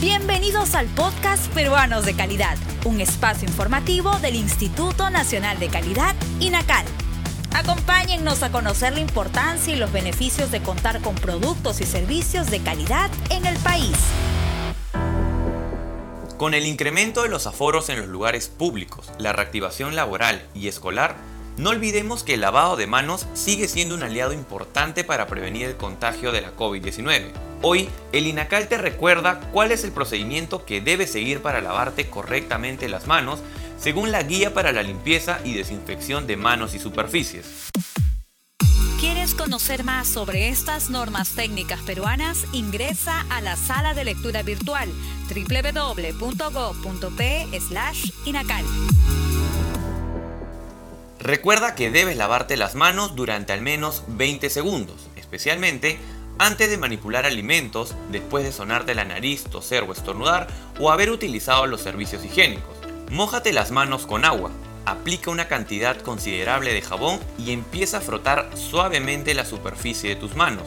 Bienvenidos al podcast Peruanos de Calidad, un espacio informativo del Instituto Nacional de Calidad, INACAL. Acompáñennos a conocer la importancia y los beneficios de contar con productos y servicios de calidad en el país. Con el incremento de los aforos en los lugares públicos, la reactivación laboral y escolar, no olvidemos que el lavado de manos sigue siendo un aliado importante para prevenir el contagio de la COVID-19. Hoy, el INACAL te recuerda cuál es el procedimiento que debes seguir para lavarte correctamente las manos, según la guía para la limpieza y desinfección de manos y superficies. ¿Quieres conocer más sobre estas normas técnicas peruanas? Ingresa a la sala de lectura virtual www.go.p/inacal. Recuerda que debes lavarte las manos durante al menos 20 segundos, especialmente antes de manipular alimentos, después de sonarte la nariz, toser o estornudar o haber utilizado los servicios higiénicos. Mójate las manos con agua, aplica una cantidad considerable de jabón y empieza a frotar suavemente la superficie de tus manos.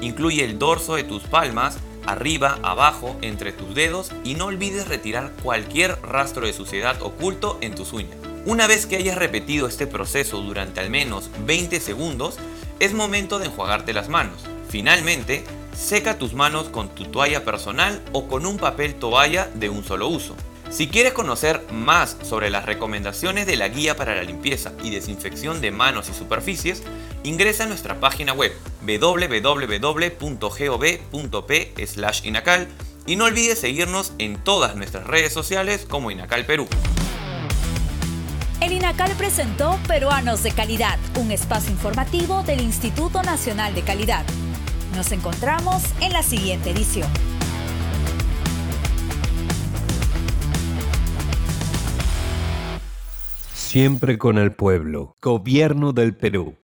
Incluye el dorso de tus palmas, arriba, abajo, entre tus dedos y no olvides retirar cualquier rastro de suciedad oculto en tus uñas. Una vez que hayas repetido este proceso durante al menos 20 segundos, es momento de enjuagarte las manos. Finalmente, seca tus manos con tu toalla personal o con un papel toalla de un solo uso. Si quieres conocer más sobre las recomendaciones de la guía para la limpieza y desinfección de manos y superficies, ingresa a nuestra página web www.gov.p/inacal y no olvides seguirnos en todas nuestras redes sociales como Inacal Perú. El INACAL presentó Peruanos de Calidad, un espacio informativo del Instituto Nacional de Calidad. Nos encontramos en la siguiente edición. Siempre con el pueblo. Gobierno del Perú.